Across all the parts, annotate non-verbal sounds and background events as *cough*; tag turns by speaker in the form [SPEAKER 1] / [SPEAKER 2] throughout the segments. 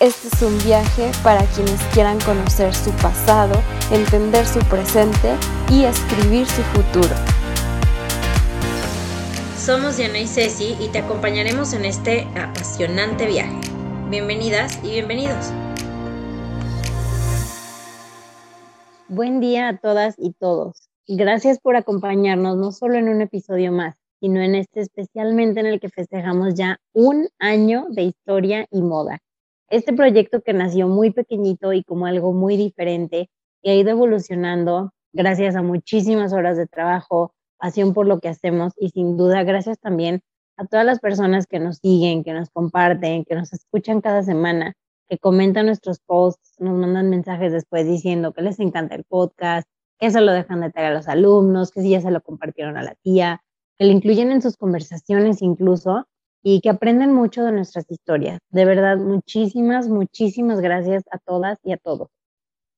[SPEAKER 1] Este es un viaje para quienes quieran conocer su pasado, entender su presente y escribir su futuro.
[SPEAKER 2] Somos Diana y Ceci y te acompañaremos en este apasionante viaje. Bienvenidas y bienvenidos.
[SPEAKER 3] Buen día a todas y todos. Gracias por acompañarnos no solo en un episodio más, sino en este especialmente en el que festejamos ya un año de historia y moda. Este proyecto que nació muy pequeñito y como algo muy diferente y ha ido evolucionando gracias a muchísimas horas de trabajo, pasión por lo que hacemos y sin duda gracias también a todas las personas que nos siguen, que nos comparten, que nos escuchan cada semana, que comentan nuestros posts, nos mandan mensajes después diciendo que les encanta el podcast, que se lo dejan de traer a los alumnos, que si ya se lo compartieron a la tía, que lo incluyen en sus conversaciones incluso y que aprenden mucho de nuestras historias. De verdad, muchísimas, muchísimas gracias a todas y a todos.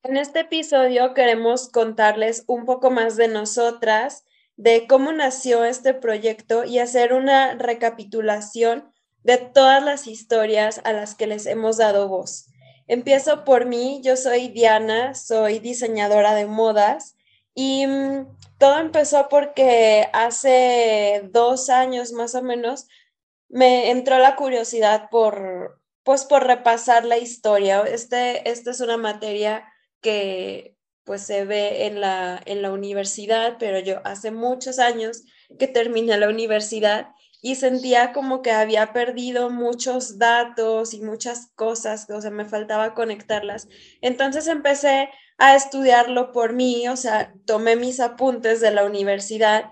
[SPEAKER 4] En este episodio queremos contarles un poco más de nosotras, de cómo nació este proyecto y hacer una recapitulación de todas las historias a las que les hemos dado voz. Empiezo por mí, yo soy Diana, soy diseñadora de modas y mm, todo empezó porque hace dos años más o menos me entró la curiosidad por, pues, por repasar la historia. Este, esta es una materia que pues se ve en la, en la universidad, pero yo hace muchos años que terminé la universidad y sentía como que había perdido muchos datos y muchas cosas, o sea, me faltaba conectarlas. Entonces empecé a estudiarlo por mí, o sea, tomé mis apuntes de la universidad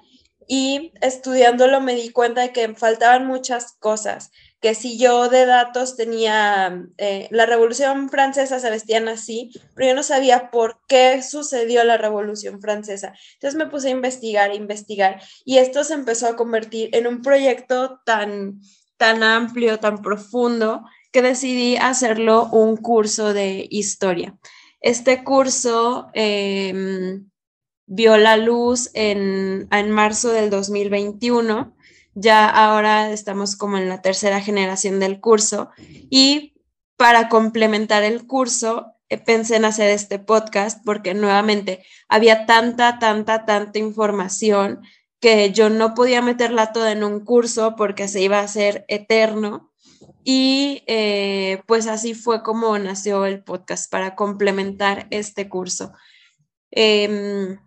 [SPEAKER 4] y estudiándolo me di cuenta de que faltaban muchas cosas, que si yo de datos tenía, eh, la Revolución Francesa se vestían así, pero yo no sabía por qué sucedió la Revolución Francesa. Entonces me puse a investigar, investigar, y esto se empezó a convertir en un proyecto tan, tan amplio, tan profundo, que decidí hacerlo un curso de historia. Este curso... Eh, vio la luz en, en marzo del 2021. Ya ahora estamos como en la tercera generación del curso y para complementar el curso eh, pensé en hacer este podcast porque nuevamente había tanta, tanta, tanta información que yo no podía meterla toda en un curso porque se iba a hacer eterno. Y eh, pues así fue como nació el podcast para complementar este curso. Em,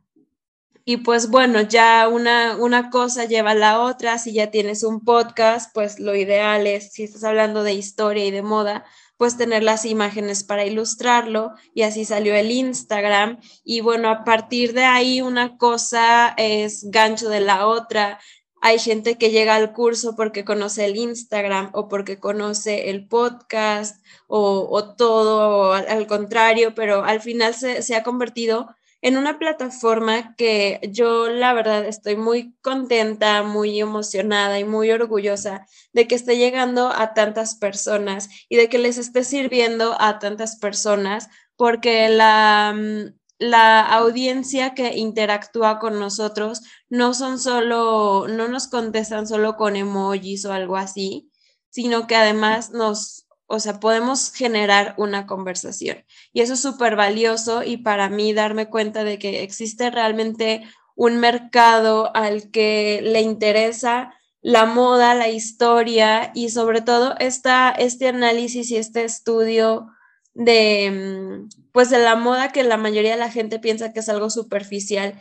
[SPEAKER 4] y pues bueno, ya una, una cosa lleva a la otra. Si ya tienes un podcast, pues lo ideal es, si estás hablando de historia y de moda, pues tener las imágenes para ilustrarlo. Y así salió el Instagram. Y bueno, a partir de ahí una cosa es gancho de la otra. Hay gente que llega al curso porque conoce el Instagram o porque conoce el podcast o, todo al, contrario, pero al final se, se ha convertido en una plataforma que yo la verdad estoy muy contenta, muy emocionada y muy orgullosa de que esté llegando a tantas personas y de que les esté sirviendo a tantas personas porque la, mm, la audiencia que interactúa con nosotros no son solo, no nos contestan solo con emojis o algo así, sino que además nos o sea, podemos generar una conversación. Y eso es súper valioso y para mí darme cuenta de que existe realmente un mercado al que le interesa la moda, la historia y sobre todo esta, este análisis y este estudio de, mm, pues de la moda que la mayoría de la gente piensa que es algo superficial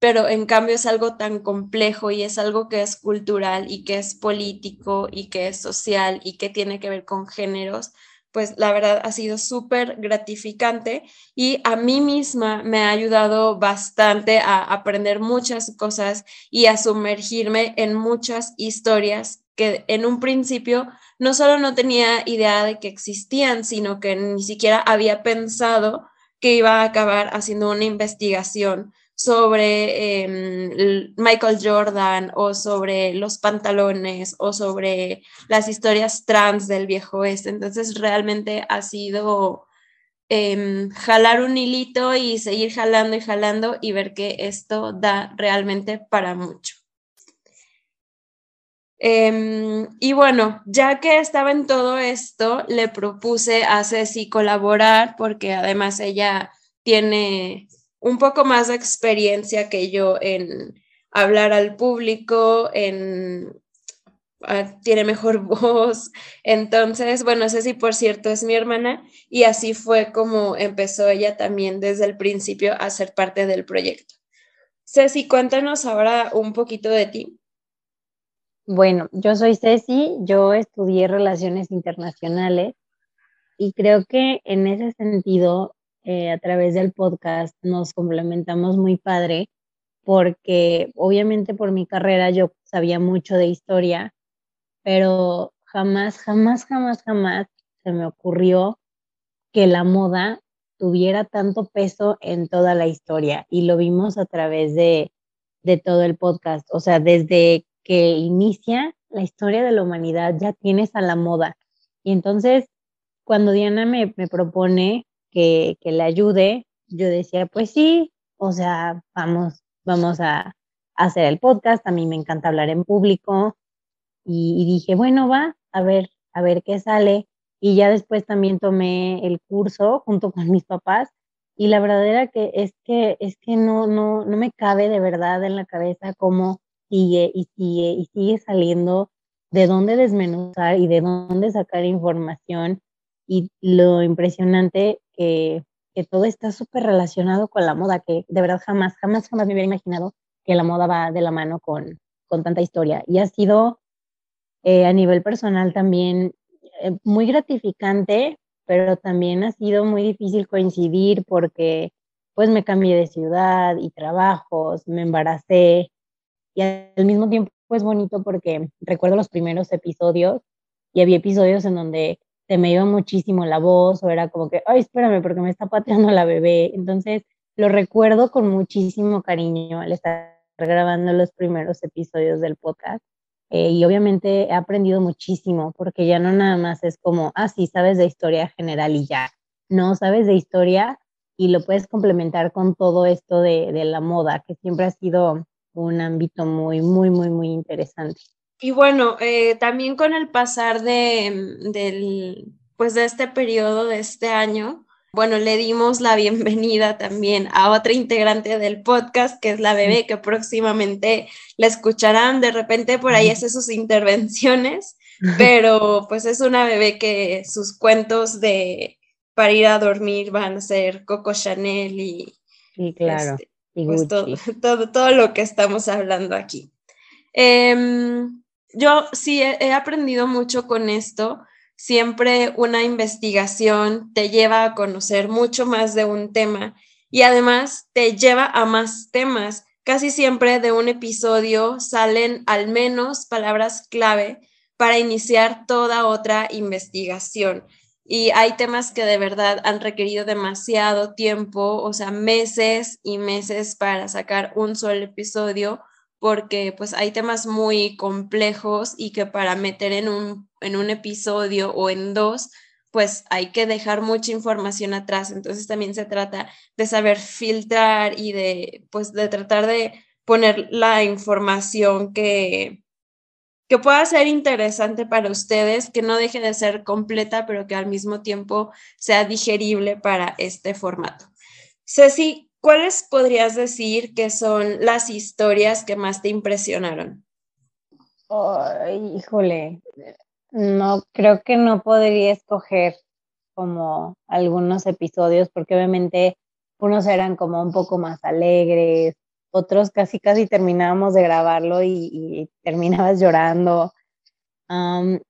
[SPEAKER 4] pero en cambio es algo tan complejo y es algo que es cultural y que es político y que es social y que tiene que ver con géneros, pues la verdad ha sido súper gratificante y a mí misma me ha ayudado bastante a aprender muchas cosas y a sumergirme en muchas historias que en un principio no solo no tenía idea de que existían, sino que ni siquiera había pensado que iba a acabar haciendo una investigación sobre em, Michael Jordan o sobre los pantalones o sobre las historias trans del viejo oeste. Entonces realmente ha sido em, jalar un hilito y seguir jalando y jalando y ver que esto da realmente para mucho. Em, y bueno, ya que estaba en todo esto, le propuse a Ceci colaborar porque además ella tiene un poco más de experiencia que yo en hablar al público, en ah, tiene mejor *laughs* voz. Entonces, bueno, Ceci, por cierto, es mi hermana y así fue como empezó ella también desde el principio a ser parte del proyecto. Ceci, cuéntanos ahora un poquito de ti.
[SPEAKER 3] Bueno, yo soy Ceci, yo estudié relaciones internacionales y creo que en ese sentido, eh, a través del podcast, nos complementamos muy padre porque obviamente por mi carrera yo sabía mucho de historia, pero jamás, jamás, jamás, jamás se me ocurrió que la moda tuviera tanto peso en toda la historia y lo vimos a través de, de todo el podcast, o sea, desde que inicia la historia de la humanidad, ya tienes a la moda. Y entonces, cuando Diana me, propone que, le ayude, yo decía, pues sí, o sea, vamos, vamos a, hacer el podcast, a mí me encanta hablar en público. Y, dije, bueno, va, a ver, a ver qué sale. Y ya después también tomé el curso junto con mis papás. Y la verdadera que es que es que no, no, no me cabe de verdad en la cabeza cómo sigue y sigue y sigue saliendo de dónde desmenuzar y de dónde sacar información y lo impresionante que, que todo está súper relacionado con la moda, que de verdad jamás, jamás, jamás me hubiera imaginado que la moda va de la mano con, con tanta historia. Y ha sido eh, a nivel personal también eh, muy gratificante, pero también ha sido muy difícil coincidir porque pues me cambié de ciudad y trabajos, me embaracé, y al mismo tiempo es bonito porque recuerdo los primeros episodios y había episodios en donde se me iba muchísimo la voz o era como que, ay, espérame porque me está pateando la bebé. Entonces lo recuerdo con muchísimo cariño al estar grabando los primeros episodios del podcast. Eh, y obviamente he aprendido muchísimo porque ya no nada más es como, ah, sí, sabes de historia general y ya. No, sabes de historia y lo puedes complementar con todo esto de, de la moda, que siempre ha sido un ámbito muy, muy, muy, muy interesante.
[SPEAKER 4] Y bueno, eh, también con el pasar de, del, pues de este periodo de este año, bueno, le dimos la *laughs* bienvenida también a otra integrante del podcast, que es la bebé, que próximamente la escucharán. De repente por ahí hace sus intervenciones, *laughs* pero pues es una bebé que sus cuentos de para ir a dormir van a ser Coco Chanel y,
[SPEAKER 3] claro. Este,
[SPEAKER 4] pues todo, todo, lo que estamos hablando aquí. Em, yo sí he, aprendido mucho con esto. Siempre una investigación te lleva a conocer mucho más de un tema y además te lleva a más temas. Casi siempre de un episodio salen al menos palabras clave para iniciar toda otra investigación y hay temas que de verdad han requerido demasiado tiempo, o sea, meses y meses para sacar un solo episodio, porque pues hay temas muy complejos y que para meter en un, en un episodio o en dos, pues hay que dejar mucha información atrás. Entonces también se trata de saber filtrar y de, pues, de tratar de poner la información que, que pueda ser interesante para ustedes, que no deje de ser completa, pero que al mismo tiempo sea digerible para este formato. Ceci, ¿cuáles podrías decir que son las historias que más te impresionaron?
[SPEAKER 3] Ay, híjole, no, creo que no podría escoger como algunos episodios, porque obviamente unos eran como un poco más alegres, otros casi casi terminábamos de grabarlo y, terminabas llorando.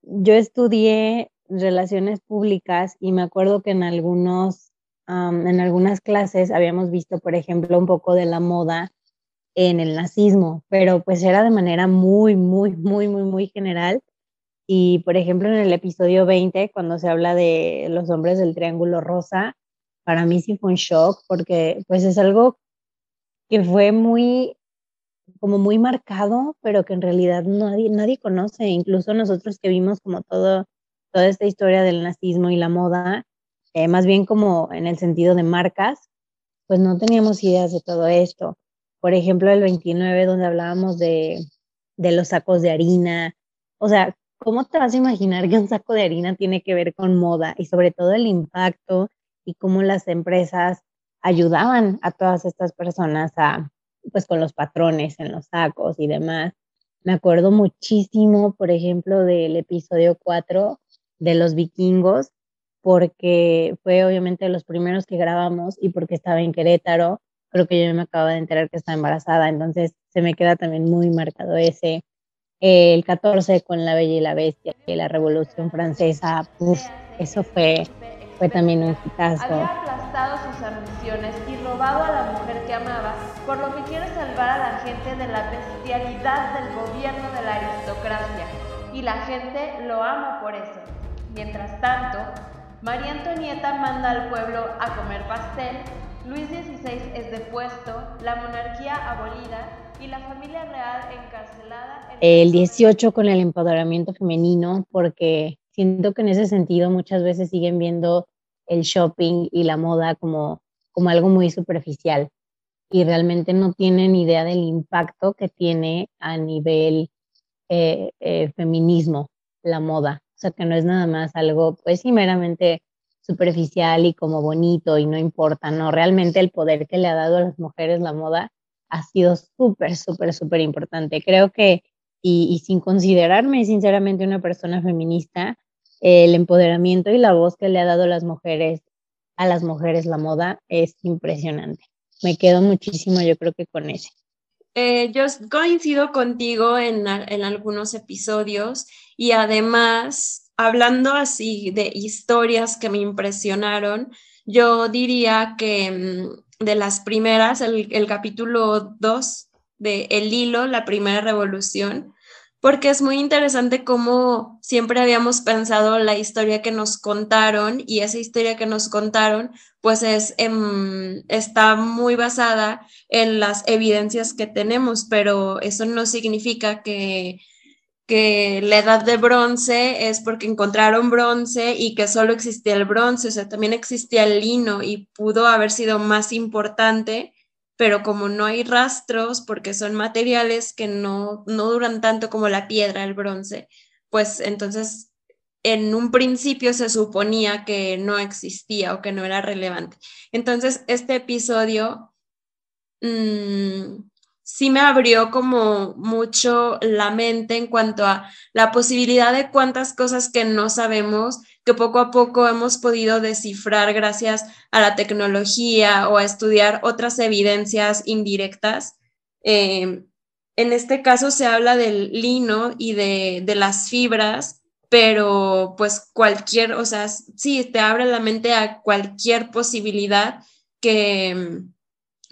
[SPEAKER 3] yo estudié relaciones públicas y me acuerdo que en algunos, en algunas clases habíamos visto, por ejemplo, un poco de la moda en el nazismo, pero pues era de manera muy, muy, muy, muy, muy general. Y por ejemplo, en el episodio 20, cuando se habla de los hombres del Triángulo Rosa, para mí sí fue un shock porque pues es algo que fue muy, como muy marcado, pero que en realidad nadie, nadie conoce. Incluso nosotros que vimos como todo, toda esta historia del nazismo y la moda, eh, más bien como en el sentido de marcas, pues no teníamos ideas de todo esto. Por ejemplo, el 29, donde hablábamos de, de los sacos de harina. O sea, ¿cómo te vas a imaginar que un saco de harina tiene que ver con moda y sobre todo el impacto y cómo las empresas ayudaban a todas estas personas a, pues con los patrones en los sacos y demás. Me acuerdo muchísimo, por ejemplo, del episodio 4 de los vikingos, porque fue obviamente los primeros que grabamos y porque estaba en Querétaro. Creo que yo me acabo de enterar que estaba embarazada, entonces se me queda también muy marcado ese. el 14 con La Bella y la Bestia, y la Revolución Francesa, eso fue, fue también un hitazo.
[SPEAKER 1] Había aplastado sus ambiciones y robado a la mujer que amaba, por lo que quiere salvar a la gente de la bestialidad del gobierno de la aristocracia. Y la gente lo ama por eso. Mientras tanto, María Antonieta manda al pueblo a comer pastel, Luis XVI es depuesto, la monarquía abolida y la familia real encarcelada.
[SPEAKER 3] el 18 con el empoderamiento femenino, porque siento que en ese sentido muchas veces siguen viendo el shopping y la moda como, como algo muy superficial y realmente no tienen idea del impacto que tiene a nivel eh, eh, feminismo la moda. O sea, que no es nada más algo, pues sí, meramente superficial y como bonito y no importa, no, realmente el poder que le ha dado a las mujeres la moda ha sido súper, súper, súper importante. Creo que, y, sin considerarme sinceramente una persona feminista, el empoderamiento y la voz que le ha dado las mujeres, a las mujeres la moda es impresionante. Me quedo muchísimo, yo creo que con ese.
[SPEAKER 4] Eh, yo coincido contigo en, en algunos episodios y además, hablando así de historias que me impresionaron, yo diría que mm, de las primeras, el, el capítulo 2 de El Hilo, la primera revolución, porque es muy interesante cómo siempre habíamos pensado la historia que nos contaron y esa historia que nos contaron pues es, em, está muy basada en las evidencias que tenemos, pero eso no significa que, que la edad de bronce es porque encontraron bronce y que solo existía el bronce, o sea, también existía el lino y pudo haber sido más importante pero como no hay rastros, porque son materiales que no, no duran tanto como la piedra, el bronce, pues entonces en un principio se suponía que no existía o que no era relevante. Entonces, este episodio mmm, sí me abrió como mucho la mente en cuanto a la posibilidad de cuántas cosas que no sabemos, que poco a poco hemos podido descifrar gracias a la tecnología o a estudiar otras evidencias indirectas. Eh, en este caso se habla del lino y de, de las fibras, pero pues cualquier, o sea, sí, te abre la mente a cualquier posibilidad que,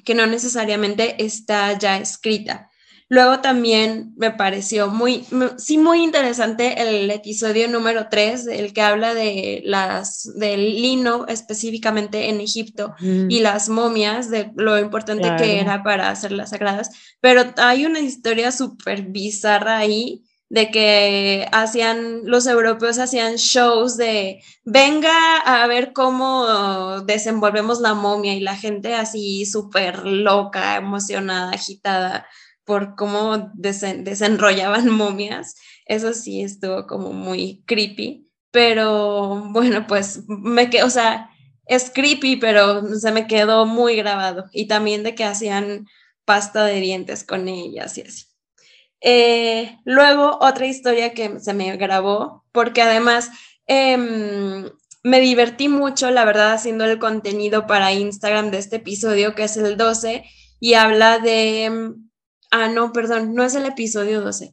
[SPEAKER 4] que no necesariamente está ya escrita. Luego también me pareció muy, sí, muy interesante el episodio número 3, el que habla de las, del lino específicamente en Egipto y las momias, de lo importante que era para hacerlas sagradas. Pero hay una historia súper bizarra ahí de que hacían, los europeos hacían shows de venga a ver cómo desenvolvemos la momia y la gente así súper loca, emocionada, agitada por cómo desenrollaban momias. Eso sí estuvo como muy creepy, pero bueno, pues me quedó, o sea, es creepy, pero se me quedó muy grabado. Y también de que hacían pasta de dientes con ellas y así. Eh, luego, otra historia que se me grabó, porque además em, me divertí mucho, la verdad, haciendo el contenido para Instagram de este episodio, que es el 12, y habla de... Ah, no, perdón, no es el episodio 12.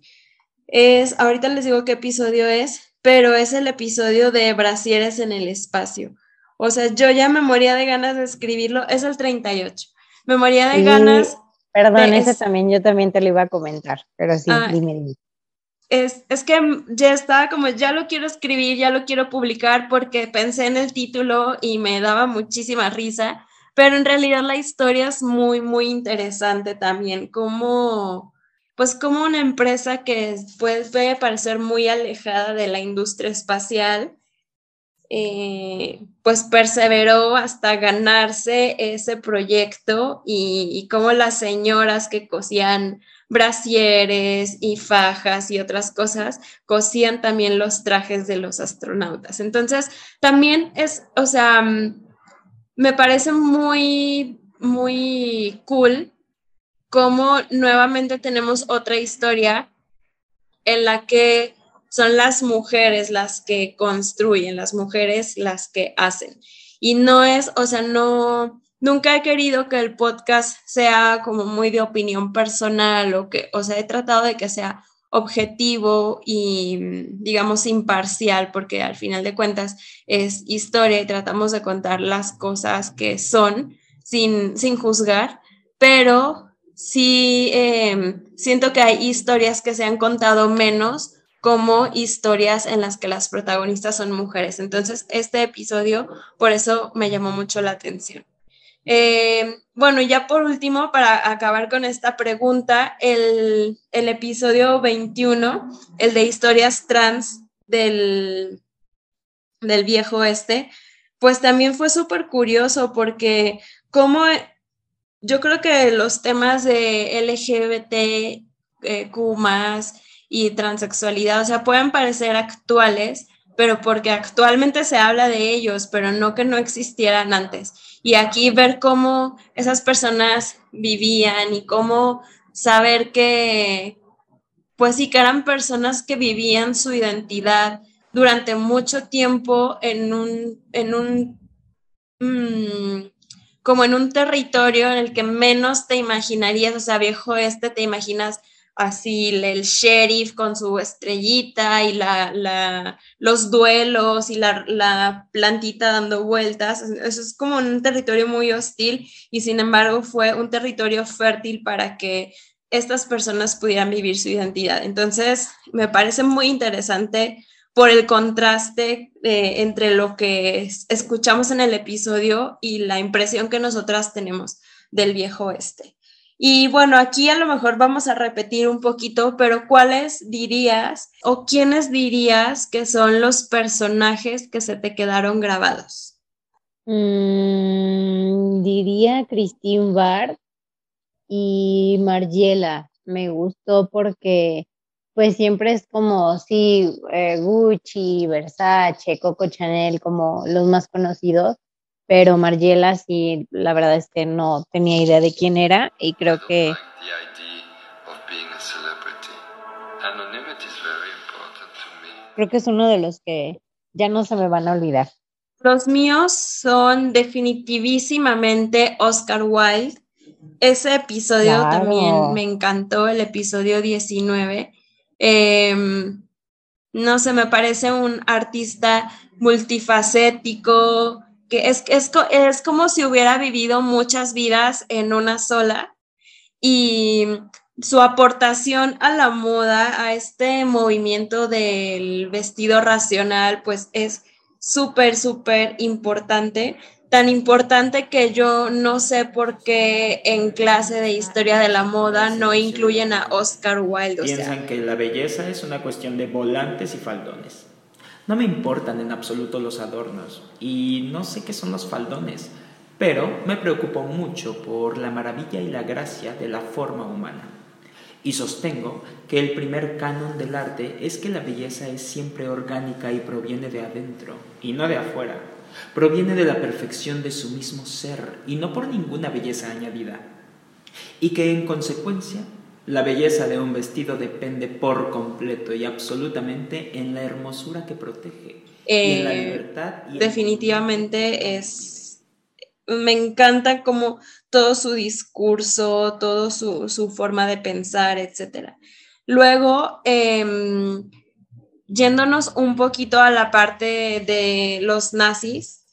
[SPEAKER 4] Es, ahorita les digo qué episodio es, pero es el episodio de Brasieres en el espacio. O sea, yo ya me moría de ganas de escribirlo, es el 38. Me moría de ganas
[SPEAKER 3] Perdón, ese también yo también te lo iba a comentar, pero sí, ah, dime,
[SPEAKER 4] es, es, que ya estaba como, ya lo quiero escribir, ya lo quiero publicar porque pensé en el título y me daba muchísima risa, pero en realidad la historia es muy, muy interesante también, como, pues como una empresa que puede parecer muy alejada de la industria espacial, eh, pues perseveró hasta ganarse ese proyecto y, y como las señoras que cosían brasieres y fajas y otras cosas, cosían también los trajes de los astronautas. Entonces, también es, o sea, mm, me parece muy, muy cool cómo nuevamente tenemos otra historia en la que son las mujeres las que construyen, las mujeres las que hacen. Y no es, o sea, no, nunca he querido que el podcast sea como muy de opinión personal o que, o sea, he tratado de que sea objetivo y, digamos, imparcial, porque al final de cuentas es historia y tratamos de contar las cosas que son sin, sin juzgar, pero sí em, siento que hay historias que se han contado menos como historias en las que las protagonistas son mujeres. Entonces, este episodio por eso me llamó mucho la atención. Eh, bueno, ya por último, para acabar con esta pregunta, el, episodio 21, el de historias trans del, del viejo este, pues también fue súper curioso porque como yo creo que los temas de LGBTQ y transexualidad, o sea, pueden parecer actuales, pero porque actualmente se habla de ellos, pero no que no existieran antes. Y aquí ver cómo esas personas vivían y cómo saber que, pues sí, que eran personas que vivían su identidad durante mucho tiempo en un, en un, mm, como en un territorio en el que menos te imaginarías, o sea, viejo este, te imaginas así el sheriff con su estrellita y la, los duelos y la, plantita dando vueltas. Eso es como un territorio muy hostil y sin embargo fue un territorio fértil para que estas personas pudieran vivir su identidad. Entonces, me parece muy interesante por el contraste eh, entre lo que escuchamos en el episodio y la impresión que nosotras tenemos del viejo oeste. Y bueno, aquí a lo mejor vamos a repetir un poquito, pero ¿cuáles dirías o quiénes dirías que son los personajes que se te quedaron grabados?
[SPEAKER 3] Mm, diría Christine Bart y Margiela. Me gustó porque pues siempre es como, sí, eh, Gucci, Versace, Coco Chanel, como los más conocidos, pero Margiela sí, la verdad es que no tenía idea de quién era y creo que... Creo que es uno de los que ya no se me van a olvidar.
[SPEAKER 4] Los míos son definitivísimamente Oscar Wilde. Ese episodio también me encantó, el episodio 19. Em, no sé, me parece un artista multifacético, que es, es, es como si hubiera vivido muchas vidas en una sola y su aportación a la moda, a este movimiento del vestido racional, pues es súper, súper importante. Tan importante que yo no sé por qué en clase de historia de la moda no incluyen a Oscar Wilde.
[SPEAKER 5] Piensan que la belleza es una cuestión de volantes y faldones. No me importan en absoluto los adornos y no sé qué son los faldones, pero me preocupo mucho por la maravilla y la gracia de la forma humana. Y sostengo que el primer canon del arte es que la belleza es siempre orgánica y proviene de adentro y no de afuera. Proviene de la perfección de su mismo ser y no por ninguna belleza añadida. Y que en consecuencia la belleza de un vestido depende por completo y absolutamente en la hermosura que protege. en la
[SPEAKER 4] eh, libertad. definitivamente es... Me encanta como todo su discurso, todo su, forma de pensar, etc. Luego, em, yéndonos un poquito a la parte de los nazis,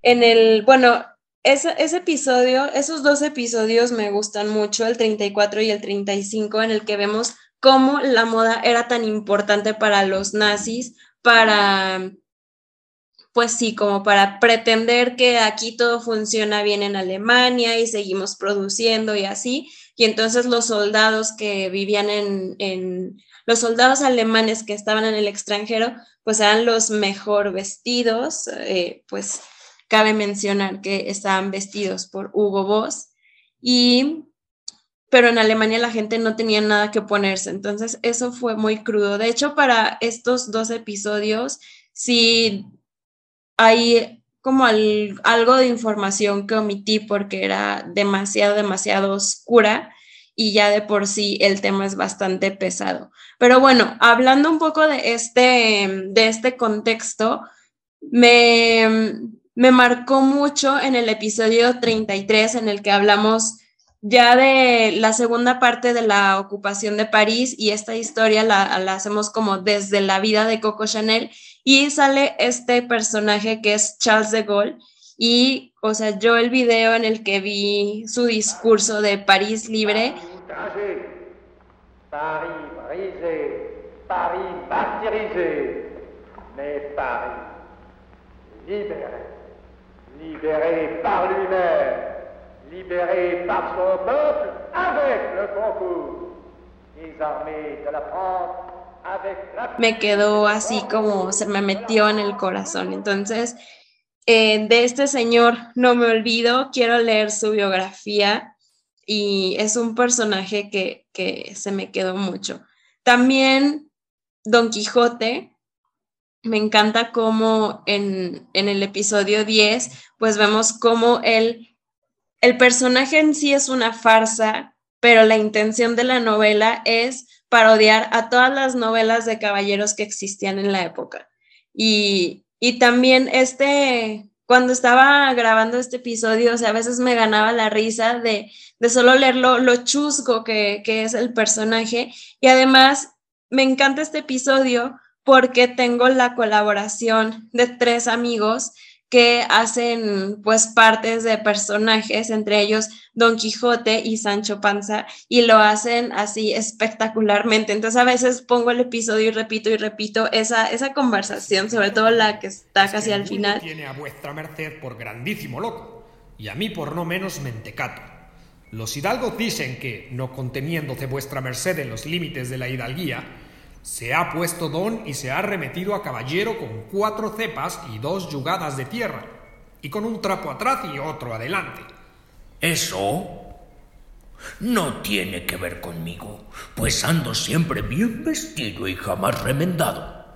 [SPEAKER 4] en el, bueno, ese, episodio, esos dos episodios me gustan mucho, el 34 y el 35, en el que vemos cómo la moda era tan importante para los nazis, para, pues sí, como para pretender que aquí todo funciona bien en Alemania y seguimos produciendo y así. Y entonces los soldados que vivían en, los soldados alemanes que estaban en el extranjero, pues eran los mejor vestidos, eh, pues cabe mencionar que estaban vestidos por Hugo Boss y pero en Alemania la gente no tenía nada que ponerse, entonces eso fue muy crudo. De hecho, para estos dos episodios, sí hay como algo de información que omití porque era demasiado, demasiado oscura y ya de por sí el tema es bastante pesado. Pero bueno, hablando un poco de este, de este contexto, me, me marcó mucho en el episodio 33 en el que hablamos ya de la segunda parte de la ocupación de París y esta historia la, hacemos como desde la vida de Coco Chanel y sale este personaje que es Charles de Gaulle y, o sea, yo el video en el que vi su discurso de París libre. París martyrisé, mais Paris libéré, par lui-même libéré par son peuple avec le concours des armées de la France. Me quedó así como se me metió en el corazón. Entonces, eh, de este señor no me olvido, quiero leer su biografía y es un personaje que se me quedó mucho. También Don Quijote, me encanta cómo en, en, el episodio 10, pues vemos cómo él el personaje en sí es una farsa, pero la intención de la novela es parodiar a todas las novelas de caballeros que existían en la época. Y, también este, cuando estaba grabando este episodio, o sea, a veces me ganaba la risa de, de solo leer lo, chusco que, que es el personaje. Y además, me encanta este episodio porque tengo la colaboración de tres amigos que hacen pues partes de personajes, entre ellos Don Quijote y Sancho Panza, y lo hacen así espectacularmente. Entonces a veces pongo el episodio y repito y repito esa, esa conversación, sobre todo la que está casi al final.
[SPEAKER 6] Tiene a vuestra merced por grandísimo loco, y a mí por no menos mentecato. Los hidalgos dicen que, no conteniéndose vuestra merced en los límites de la hidalguía, se ha puesto don y se ha remetido a caballero con cuatro cepas y dos yugadas de tierra, y con un trapo atrás y otro adelante.
[SPEAKER 7] Eso no tiene que ver conmigo, pues ando siempre bien vestido y jamás remendado.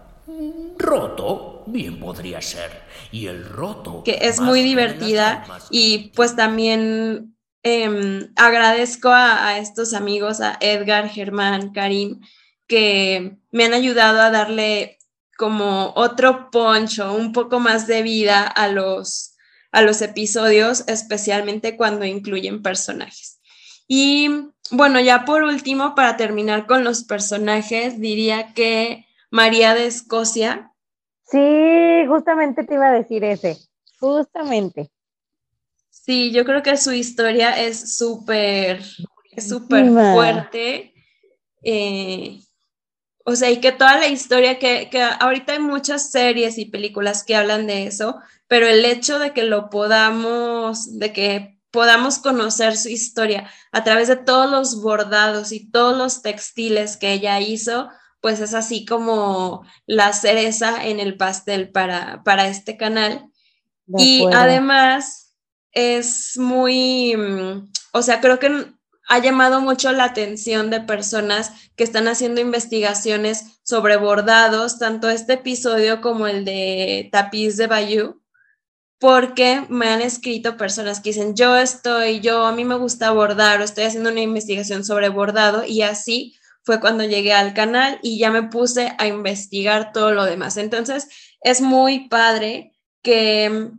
[SPEAKER 7] Roto, bien podría ser. Y el roto.
[SPEAKER 4] Que es muy divertida y pues también em, agradezco a, a, estos amigos, a Edgar, Germán, Karim, que me han ayudado a darle como otro poncho, un poco más de vida a los, a los episodios, especialmente cuando incluyen personajes. Y bueno, ya por último, para terminar con los personajes, diría que María de Escocia.
[SPEAKER 3] Sí, justamente te iba a decir ese, justamente.
[SPEAKER 4] Sí, yo creo que su historia es súper, súper fuerte. Eh, o sea, y que toda la historia, que, que ahorita hay muchas series y películas que hablan de eso, pero el hecho de que lo podamos, de que podamos conocer su historia a través de todos los bordados y todos los textiles que ella hizo, pues es así como la cereza en el pastel para, para este canal. y además es muy, mm, o sea, creo que ha llamado mucho la atención de personas que están haciendo investigaciones sobre bordados, tanto este episodio como el de Tapiz de Bayou, porque me han escrito personas que dicen, yo estoy, yo a mí me gusta bordar o estoy haciendo una investigación sobre bordado y así fue cuando llegué al canal y ya me puse a investigar todo lo demás. Entonces, es muy padre que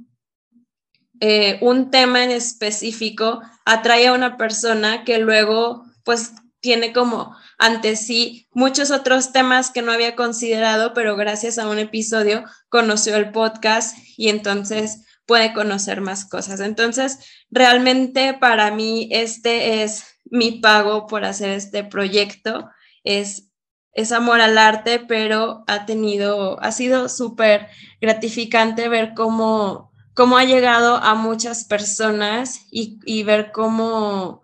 [SPEAKER 4] eh, un tema en específico atrae a una persona que luego pues tiene como ante sí muchos otros temas que no había considerado, pero gracias a un episodio conoció el podcast y entonces puede conocer más cosas. Entonces, realmente para mí este es mi pago por hacer este proyecto es, es amor al arte, pero ha tenido, ha sido súper gratificante ver cómo, cómo ha llegado a muchas personas y, ver cómo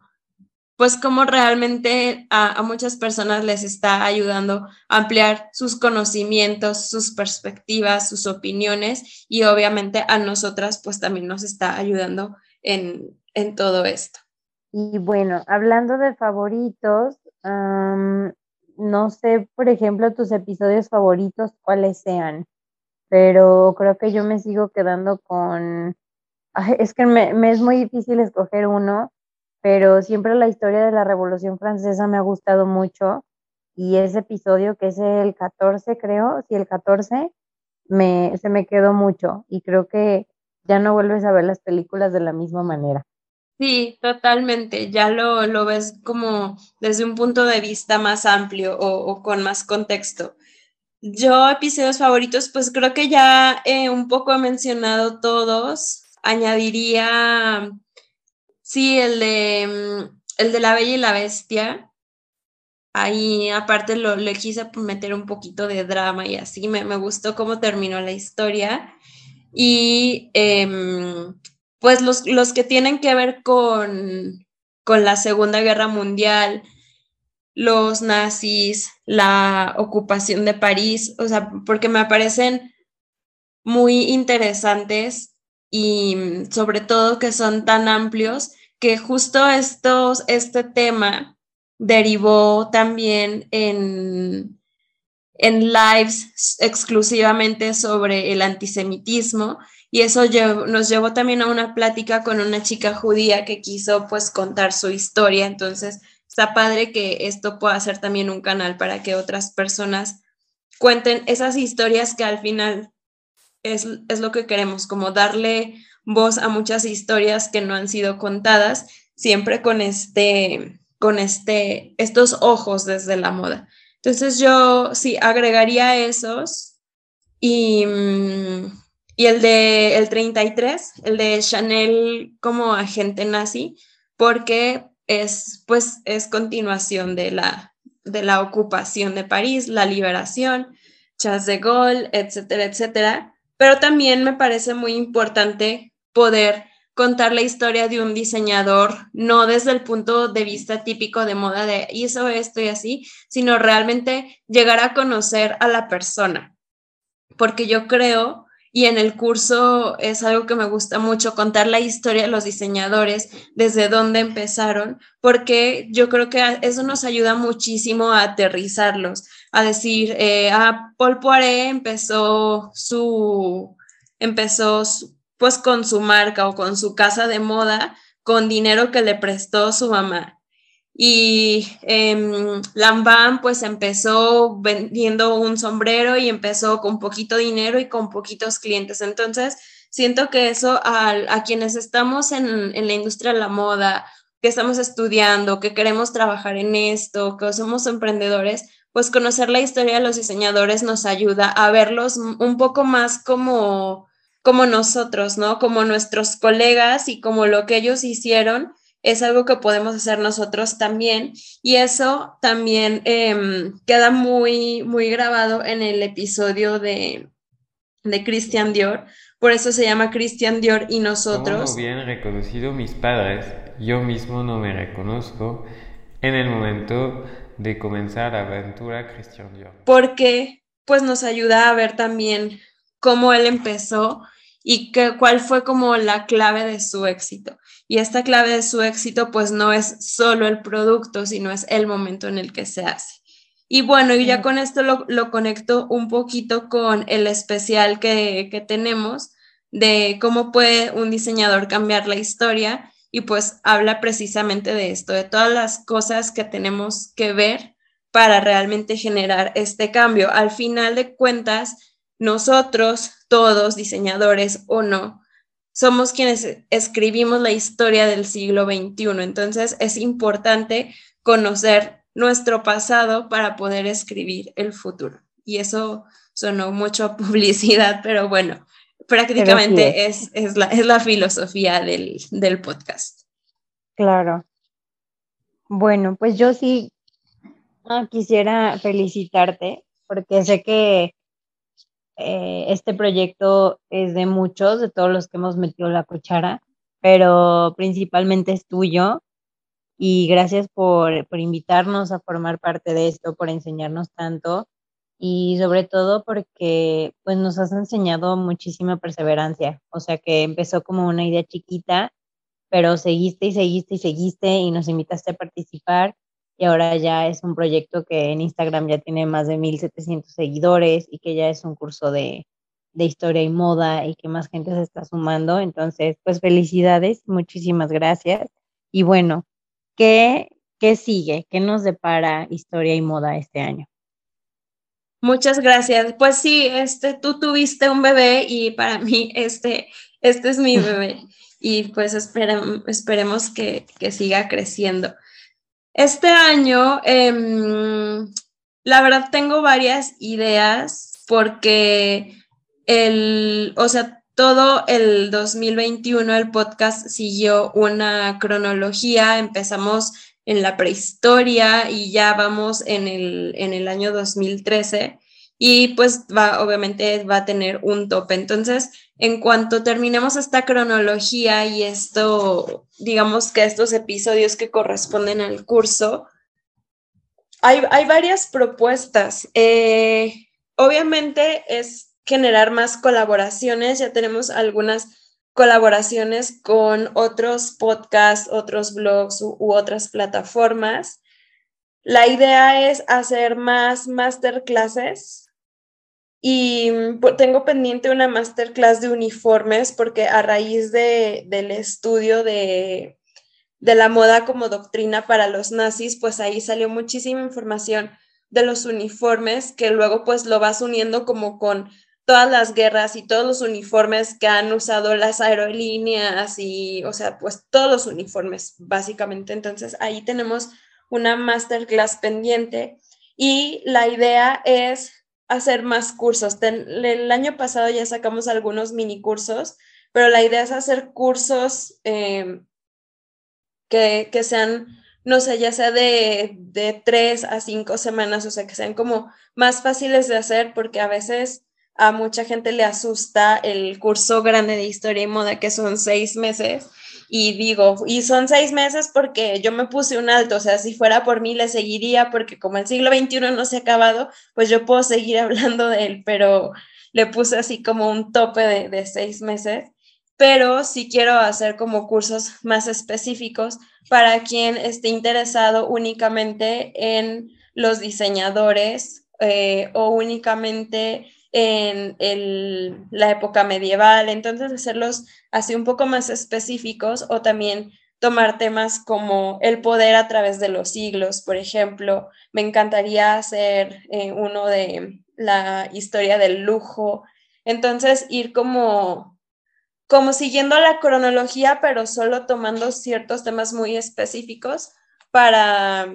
[SPEAKER 4] pues como realmente a, muchas personas les está ayudando a ampliar sus conocimientos, sus perspectivas, sus opiniones y obviamente a nosotras pues también nos está ayudando en, todo esto.
[SPEAKER 3] Y bueno, hablando de favoritos, no sé, por ejemplo, tus episodios favoritos, cuáles sean, pero creo que yo me sigo quedando con... es que me es muy difícil escoger uno pero siempre la historia de la Revolución Francesa me ha gustado mucho y ese episodio que es el 14 creo, sí, el 14, me, se me quedó mucho y creo que ya no vuelves a ver las películas de la misma manera.
[SPEAKER 4] Sí, totalmente. Ya lo, lo ves como desde un punto de vista más amplio o, con más contexto. Yo, episodios favoritos, pues creo que ya un poco he mencionado todos. Añadiría Sí, el de, mm, el de La Bella y la Bestia. Ahí aparte lo, quise meter un poquito de drama y así, me, gustó cómo terminó la historia. Y em, pues los, los, que tienen que ver con, con la Segunda Guerra Mundial, los nazis, la ocupación de París, o sea, porque me parecen muy interesantes y mm, sobre todo que son tan amplios que justo estos, este tema derivó también en, en lives exclusivamente sobre el antisemitismo y eso nos llevó también a una plática con una chica judía que quiso pues contar su historia, entonces está padre que esto pueda ser también un canal para que otras personas cuenten esas historias que al final es, es lo que queremos, como darle voz a muchas historias que no han sido contadas, siempre con este, con este, estos ojos desde la moda. Entonces yo sí agregaría esos y, y el de el 33, el de Chanel como agente nazi, porque es pues es continuación de la de la ocupación de París, la liberación, Charles de Gaulle, etcétera, etcétera. Pero también me parece muy importante poder contar la historia de un diseñador, no desde el punto de vista típico de moda de hizo esto y así, sino realmente llegar a conocer a la persona. Porque yo creo, y en el curso es algo que me gusta mucho, contar la historia de los diseñadores, desde dónde empezaron, porque yo creo que eso nos ayuda muchísimo a aterrizarlos, a decir, eh, ah, Paul Poiret empezó su, empezó pues con su marca o con su casa de moda con dinero que le prestó su mamá. Y eh, Lambam pues empezó vendiendo un sombrero y empezó con poquito dinero y con poquitos clientes. Entonces, siento que eso a, a quienes estamos en, en la industria de la moda, que estamos estudiando, que queremos trabajar en esto, que somos emprendedores, pues conocer la historia de los diseñadores nos ayuda a verlos un poco más como como nosotros, ¿no? Como nuestros colegas y como lo que ellos hicieron es algo que podemos hacer nosotros también. Y eso también em, queda muy, muy grabado en el episodio de, de Christian Dior. Por eso se llama Christian Dior y nosotros.
[SPEAKER 8] Bien reconocido mis padres, yo mismo no me reconozco en el momento de comenzar la aventura Christian Dior.
[SPEAKER 4] Porque pues nos ayuda a ver también cómo él empezó y que, cuál fue como la clave de su éxito. Y esta clave de su éxito pues no es solo el producto, sino es el momento en el que se hace. Y bueno, y ya con esto lo, lo conecto un poquito con el especial que, que tenemos de cómo puede un diseñador cambiar la historia y pues habla precisamente de esto, de todas las cosas que tenemos que ver para realmente generar este cambio. Al final de cuentas, nosotros, todos, diseñadores o no, somos quienes escribimos la historia del siglo XXI. Entonces es importante conocer nuestro pasado para poder escribir el futuro. Y eso sonó mucho a *laughs* publicidad, pero bueno, prácticamente es. Es, la, es, la, filosofía del, del podcast.
[SPEAKER 3] Claro. Bueno, pues yo sí quisiera felicitarte porque sé que eh, este proyecto es de muchos, de todos los que hemos metido la cuchara, pero principalmente es tuyo. Y gracias por, por invitarnos a formar parte de esto, por enseñarnos tanto. Y sobre todo porque pues nos has enseñado muchísima perseverancia, o sea que empezó como una idea chiquita, pero seguiste y seguiste y seguiste y nos invitaste a participar y ahora ya es un proyecto que en Instagram ya tiene más de 1700 seguidores y que ya es un curso de, de historia y moda y que más gente se está sumando, entonces pues felicidades, muchísimas gracias y bueno, ¿qué, qué sigue? ¿Qué nos depara historia y moda este año?
[SPEAKER 4] Muchas gracias. Pues sí, este, tú tuviste un bebé y para *laughs* mí este, este es mi bebé *laughs* y pues esperemos que, siga creciendo. Este año, em, la verdad tengo varias ideas porque el, o sea, todo el 2021 el podcast siguió una cronología, empezamos en la prehistoria y ya vamos en el, en el año 2013 y pues va, obviamente va a tener un tope. Entonces, en cuanto terminemos esta cronología y esto, digamos que estos episodios que corresponden al curso, hay, hay varias propuestas. Eh, obviamente es generar más colaboraciones, ya tenemos algunas colaboraciones con otros podcasts, otros blogs u, otras plataformas. La idea es hacer más masterclasses y mm, tengo pendiente una masterclass de uniformes porque a raíz de, del estudio de, de la moda como doctrina para los nazis, pues ahí salió muchísima información de los uniformes que luego pues lo vas uniendo como con todas las guerras y todos los uniformes que han usado las aerolíneas y, o sea, pues todos los uniformes, básicamente. Entonces, ahí tenemos una masterclass pendiente y la idea es hacer más cursos. El año pasado ya sacamos algunos mini cursos, pero la idea es hacer cursos eh, que, que sean no sé, ya sea de, de tres a cinco semanas, o sea, que sean como más fáciles de hacer, porque a veces a mucha gente le asusta el curso grande de historia y moda, que son seis meses. Y digo, y son seis meses porque yo me puse un alto, o sea, si fuera por mí le seguiría, porque como el siglo XXI no se ha acabado, pues yo puedo seguir *laughs* hablando de él, pero le puse así como un tope de, de seis meses. Pero sí quiero hacer como cursos más específicos para quien esté interesado únicamente en los diseñadores eh, o únicamente en la época medieval, entonces hacerlos así un poco más específicos o también tomar temas como el poder a través de los siglos, por ejemplo, me encantaría hacer eh, uno de la historia del lujo, entonces ir como como siguiendo la cronología, pero solo tomando ciertos temas muy específicos para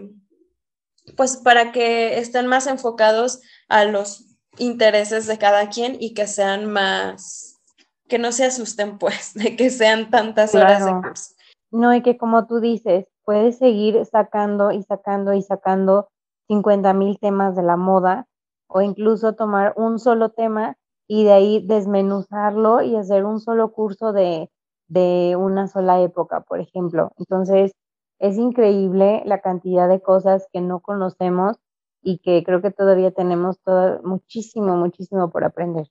[SPEAKER 4] pues para que estén más enfocados a los intereses de cada quien y que sean más, que no se asusten *laughs* pues de que sean tantas horas de curso.
[SPEAKER 3] No, y que como tú dices, puedes seguir sacando y sacando y sacando 50 mil temas de la moda o incluso tomar un solo tema y de ahí desmenuzarlo y hacer un solo curso de, de una sola época, por ejemplo. Entonces, es increíble la cantidad de cosas que no conocemos y que creo que todavía tenemos todo, muchísimo, muchísimo por aprender.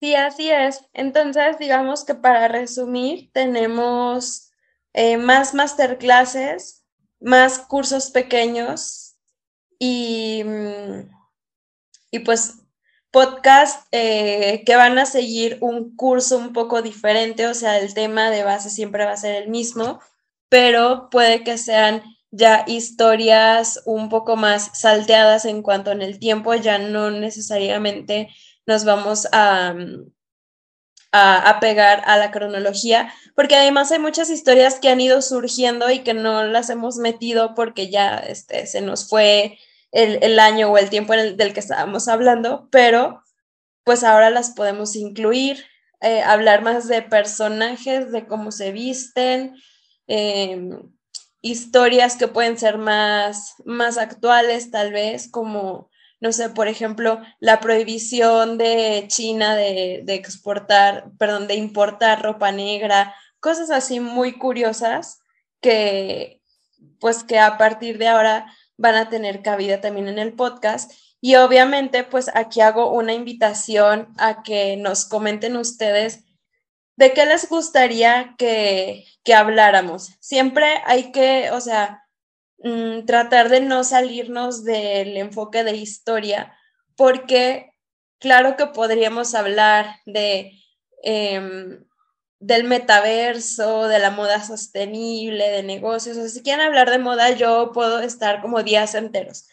[SPEAKER 4] Sí, así es. Entonces, digamos que para resumir, tenemos eh, más masterclasses, más cursos pequeños y, mm, y pues podcast eh, que van a seguir un curso un poco diferente, o sea, el tema de base siempre va a ser el mismo, pero puede que sean ya historias un poco más salteadas en cuanto en el tiempo, ya no necesariamente nos vamos a, mm, a, pegar a la cronología, porque además hay muchas historias que han ido surgiendo y que no las hemos metido porque ya este, se nos fue el, año o el tiempo el, del que estábamos hablando, pero pues ahora las podemos incluir, eh, hablar más de personajes, de cómo se visten. Eh, historias que pueden ser más, más actuales tal vez, como, no sé, por ejemplo, la prohibición de China de, de exportar, perdón, de importar ropa negra, cosas así muy curiosas que, pues que a partir de ahora van a tener cabida también en el podcast. Y obviamente, pues aquí hago una invitación a que nos comenten ustedes de qué les gustaría que, que habláramos. Siempre hay que, o sea, mm, tratar de no salirnos del enfoque de historia, porque claro que podríamos hablar de em, del metaverso, de la moda sostenible, de negocios. O si quieren hablar de moda, yo puedo estar como días enteros.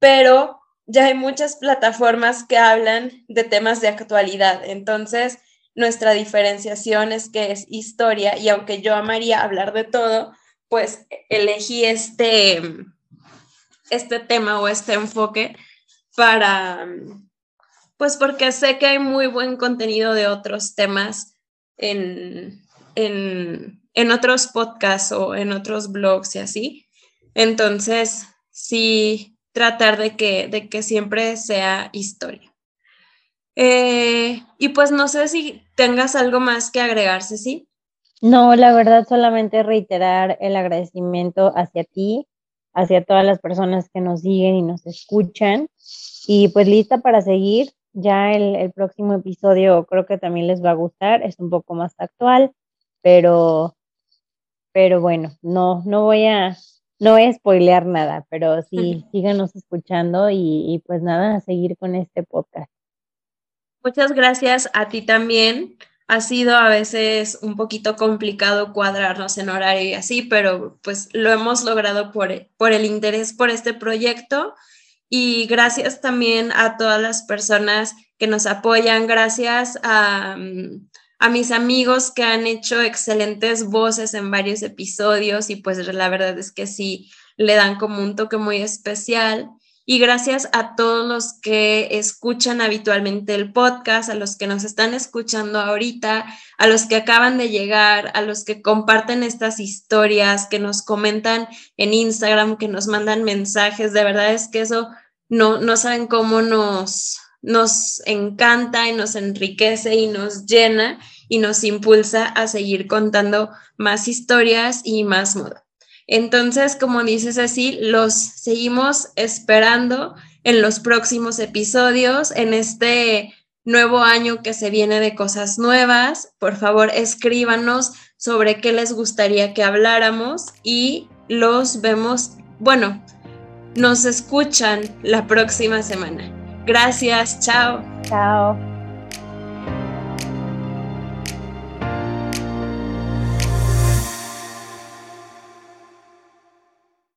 [SPEAKER 4] Pero ya hay muchas plataformas que hablan de temas de actualidad. Entonces, nuestra diferenciación es que es historia y aunque yo amaría hablar de todo, pues elegí este, este tema o este enfoque para, pues porque sé que hay muy buen contenido de otros temas en, en, otros podcasts o en otros blogs y así. Entonces, sí, tratar de que, de que siempre sea historia. Eh, y pues no sé si tengas algo más que agregarse, ¿sí?
[SPEAKER 3] No, la verdad solamente reiterar el agradecimiento hacia ti, hacia todas las personas que nos siguen y nos escuchan. Y pues lista para seguir. Ya el, próximo episodio creo que también les va a gustar, es un poco más actual, pero, pero bueno, no, no voy a, no voy a spoilear nada, pero sí, síganos escuchando y, y pues nada, a seguir con este podcast.
[SPEAKER 4] Muchas gracias a ti también. Ha sido a veces un poquito complicado cuadrarnos en horario y así, pero pues lo hemos logrado por, el interés por este proyecto. Y gracias también a todas las personas que nos apoyan, gracias a, mm, a, mis amigos que han hecho excelentes voces en varios episodios y pues la verdad es que sí le dan como un toque muy especial y gracias a todos los que escuchan habitualmente el podcast, a los que nos están escuchando ahorita, a los que acaban de llegar, a los que comparten estas historias, que nos comentan en Instagram, que nos mandan mensajes. De verdad es que eso no, no saben cómo nos, nos encanta y nos enriquece y nos llena y nos impulsa a seguir contando más historias y más moda. Entonces, como dices así, los seguimos esperando en los próximos episodios, en este nuevo año que se viene de cosas nuevas. Por favor, escríbanos sobre qué les gustaría que habláramos y los vemos, bueno, nos escuchan la próxima semana. Gracias, chao.
[SPEAKER 3] Chao.